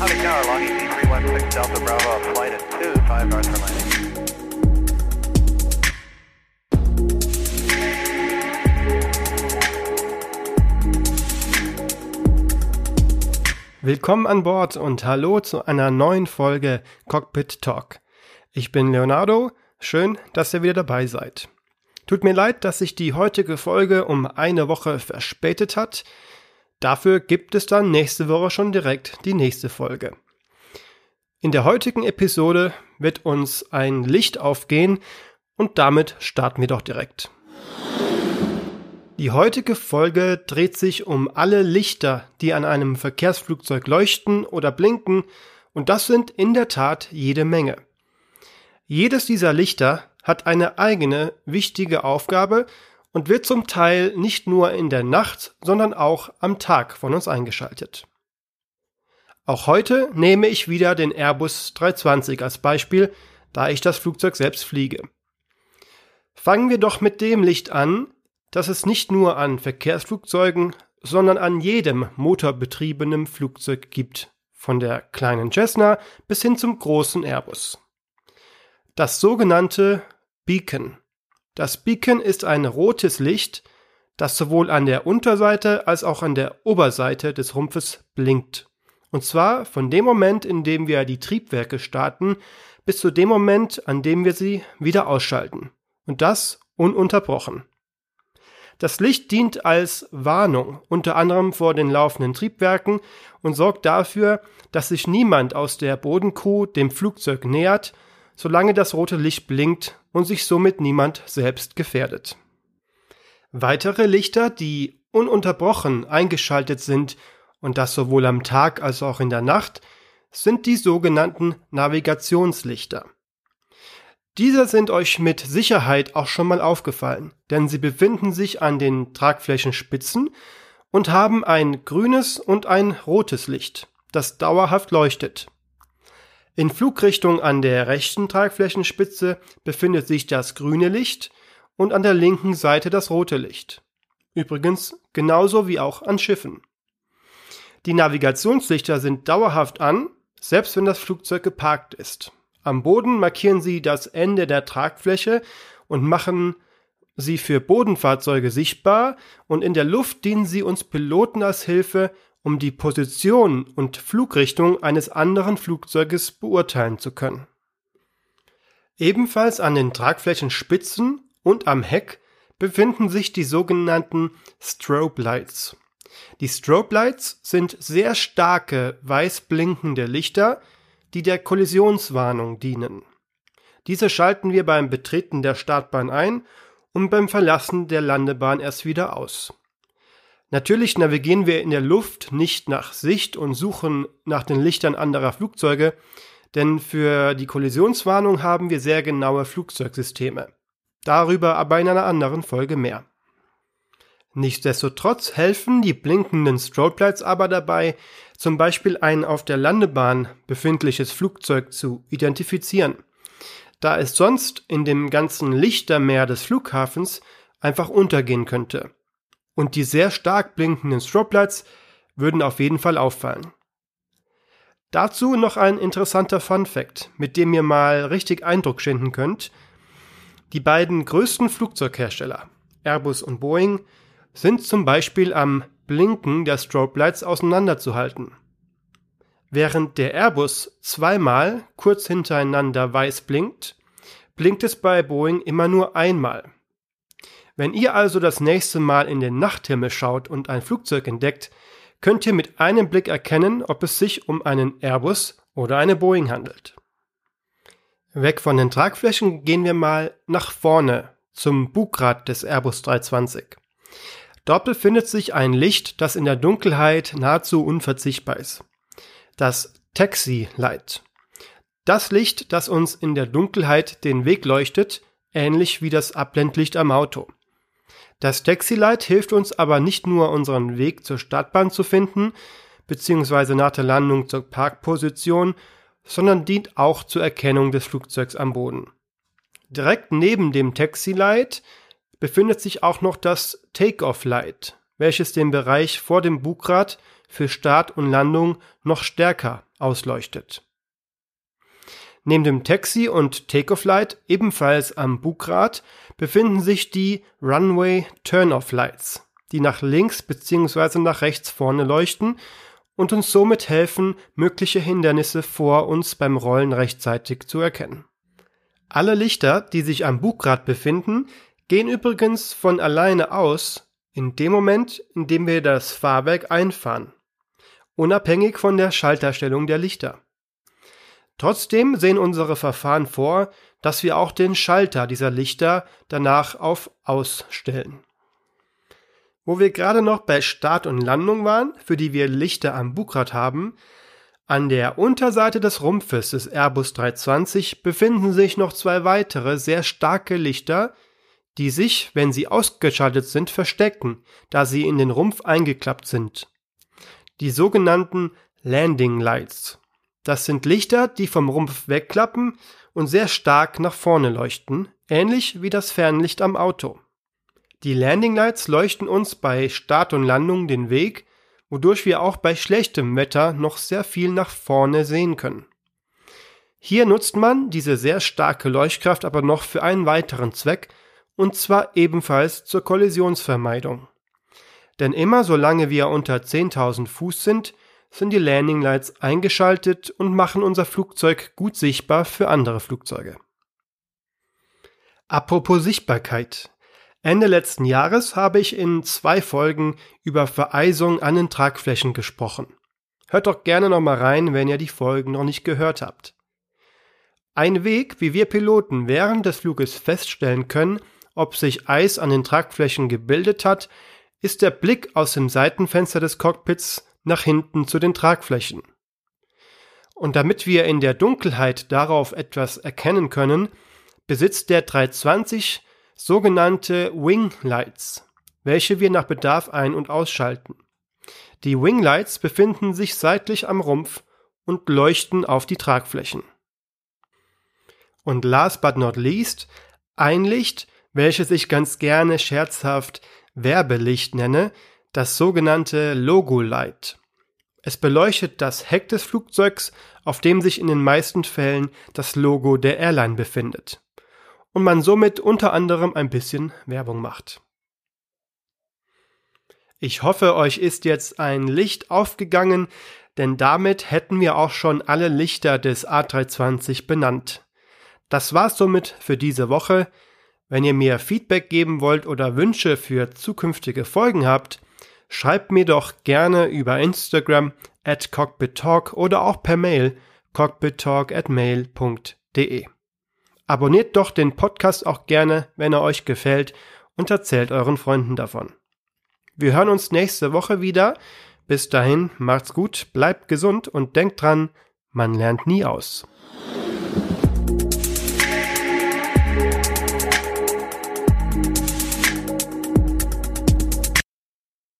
Howdy, Tower, long ET 316 Delta Bravo, flight at 2, 5 north for landing. Willkommen an Bord und hallo zu einer neuen Folge Cockpit Talk. Ich bin Leonardo, schön, dass ihr wieder dabei seid. Tut mir leid, dass sich die heutige Folge um eine Woche verspätet hat. Dafür gibt es dann nächste Woche schon direkt die nächste Folge. In der heutigen Episode wird uns ein Licht aufgehen und damit starten wir doch direkt. Die heutige Folge dreht sich um alle Lichter, die an einem Verkehrsflugzeug leuchten oder blinken, und das sind in der Tat jede Menge. Jedes dieser Lichter hat eine eigene wichtige Aufgabe und wird zum Teil nicht nur in der Nacht, sondern auch am Tag von uns eingeschaltet. Auch heute nehme ich wieder den Airbus 320 als Beispiel, da ich das Flugzeug selbst fliege. Fangen wir doch mit dem Licht an, dass es nicht nur an Verkehrsflugzeugen, sondern an jedem motorbetriebenen Flugzeug gibt, von der kleinen Cessna bis hin zum großen Airbus. Das sogenannte Beacon. Das Beacon ist ein rotes Licht, das sowohl an der Unterseite als auch an der Oberseite des Rumpfes blinkt. Und zwar von dem Moment, in dem wir die Triebwerke starten, bis zu dem Moment, an dem wir sie wieder ausschalten. Und das ununterbrochen. Das Licht dient als Warnung, unter anderem vor den laufenden Triebwerken und sorgt dafür, dass sich niemand aus der Bodenkuh dem Flugzeug nähert, solange das rote Licht blinkt und sich somit niemand selbst gefährdet. Weitere Lichter, die ununterbrochen eingeschaltet sind, und das sowohl am Tag als auch in der Nacht, sind die sogenannten Navigationslichter. Diese sind euch mit Sicherheit auch schon mal aufgefallen, denn sie befinden sich an den Tragflächenspitzen und haben ein grünes und ein rotes Licht, das dauerhaft leuchtet. In Flugrichtung an der rechten Tragflächenspitze befindet sich das grüne Licht und an der linken Seite das rote Licht. Übrigens genauso wie auch an Schiffen. Die Navigationslichter sind dauerhaft an, selbst wenn das Flugzeug geparkt ist. Am Boden markieren sie das Ende der Tragfläche und machen sie für Bodenfahrzeuge sichtbar und in der Luft dienen sie uns Piloten als Hilfe, um die Position und Flugrichtung eines anderen Flugzeuges beurteilen zu können. Ebenfalls an den Tragflächenspitzen und am Heck befinden sich die sogenannten Strobe Lights. Die Strobe Lights sind sehr starke weiß blinkende Lichter, die der Kollisionswarnung dienen. Diese schalten wir beim Betreten der Startbahn ein und beim Verlassen der Landebahn erst wieder aus. Natürlich navigieren wir in der Luft nicht nach Sicht und suchen nach den Lichtern anderer Flugzeuge, denn für die Kollisionswarnung haben wir sehr genaue Flugzeugsysteme. Darüber aber in einer anderen Folge mehr. Nichtsdestotrotz helfen die blinkenden Strobe Lights aber dabei, zum Beispiel ein auf der Landebahn befindliches Flugzeug zu identifizieren, da es sonst in dem ganzen Lichtermeer des Flughafens einfach untergehen könnte. Und die sehr stark blinkenden Strobe Lights würden auf jeden Fall auffallen. Dazu noch ein interessanter Fun Fact, mit dem ihr mal richtig Eindruck schinden könnt. Die beiden größten Flugzeughersteller, Airbus und Boeing, sind zum Beispiel am Blinken der Strobe auseinanderzuhalten. Während der Airbus zweimal kurz hintereinander weiß blinkt, blinkt es bei Boeing immer nur einmal. Wenn ihr also das nächste Mal in den Nachthimmel schaut und ein Flugzeug entdeckt, könnt ihr mit einem Blick erkennen, ob es sich um einen Airbus oder eine Boeing handelt. Weg von den Tragflächen gehen wir mal nach vorne zum Bugrad des Airbus 320. Dort befindet sich ein Licht, das in der Dunkelheit nahezu unverzichtbar ist. Das Taxi Light. Das Licht, das uns in der Dunkelheit den Weg leuchtet, ähnlich wie das Abblendlicht am Auto. Das Taxi Light hilft uns aber nicht nur unseren Weg zur Startbahn zu finden, beziehungsweise nach der Landung zur Parkposition, sondern dient auch zur Erkennung des Flugzeugs am Boden. Direkt neben dem Taxi Light befindet sich auch noch das Take-off Light, welches den Bereich vor dem Bugrad für Start und Landung noch stärker ausleuchtet. Neben dem Taxi und Takeoff-Light, ebenfalls am Bugrad, befinden sich die Runway Turn-Off-Lights, die nach links bzw. nach rechts vorne leuchten und uns somit helfen, mögliche Hindernisse vor uns beim Rollen rechtzeitig zu erkennen. Alle Lichter, die sich am Bugrad befinden, gehen übrigens von alleine aus, in dem Moment, in dem wir das Fahrwerk einfahren, unabhängig von der Schalterstellung der Lichter. Trotzdem sehen unsere Verfahren vor, dass wir auch den Schalter dieser Lichter danach auf Ausstellen. Wo wir gerade noch bei Start und Landung waren, für die wir Lichter am Bugrad haben, an der Unterseite des Rumpfes des Airbus 320 befinden sich noch zwei weitere sehr starke Lichter, die sich, wenn sie ausgeschaltet sind, verstecken, da sie in den Rumpf eingeklappt sind. Die sogenannten Landing Lights. Das sind Lichter, die vom Rumpf wegklappen und sehr stark nach vorne leuchten, ähnlich wie das Fernlicht am Auto. Die Landing Lights leuchten uns bei Start und Landung den Weg, wodurch wir auch bei schlechtem Wetter noch sehr viel nach vorne sehen können. Hier nutzt man diese sehr starke Leuchtkraft aber noch für einen weiteren Zweck, und zwar ebenfalls zur Kollisionsvermeidung. Denn immer solange wir unter 10.000 Fuß sind, sind die Landing Lights eingeschaltet und machen unser Flugzeug gut sichtbar für andere Flugzeuge. Apropos Sichtbarkeit. Ende letzten Jahres habe ich in zwei Folgen über Vereisung an den Tragflächen gesprochen. Hört doch gerne noch mal rein, wenn ihr die Folgen noch nicht gehört habt. Ein Weg, wie wir Piloten während des Fluges feststellen können, ob sich Eis an den Tragflächen gebildet hat, ist der Blick aus dem Seitenfenster des Cockpits nach hinten zu den Tragflächen. Und damit wir in der Dunkelheit darauf etwas erkennen können, besitzt der 320 sogenannte Wing Lights, welche wir nach Bedarf ein- und ausschalten. Die Wing Lights befinden sich seitlich am Rumpf und leuchten auf die Tragflächen. Und last but not least, ein Licht, welches ich ganz gerne scherzhaft Werbelicht nenne, das sogenannte Logo Light. Es beleuchtet das Heck des Flugzeugs, auf dem sich in den meisten Fällen das Logo der Airline befindet und man somit unter anderem ein bisschen Werbung macht. Ich hoffe, euch ist jetzt ein Licht aufgegangen, denn damit hätten wir auch schon alle Lichter des A320 benannt. Das war's somit für diese Woche. Wenn ihr mir Feedback geben wollt oder Wünsche für zukünftige Folgen habt, schreibt mir doch gerne über Instagram at cockpittalk oder auch per Mail cockpittalk at mail.de. Abonniert doch den Podcast auch gerne, wenn er euch gefällt und erzählt euren Freunden davon. Wir hören uns nächste Woche wieder. Bis dahin, macht's gut, bleibt gesund und denkt dran, man lernt nie aus.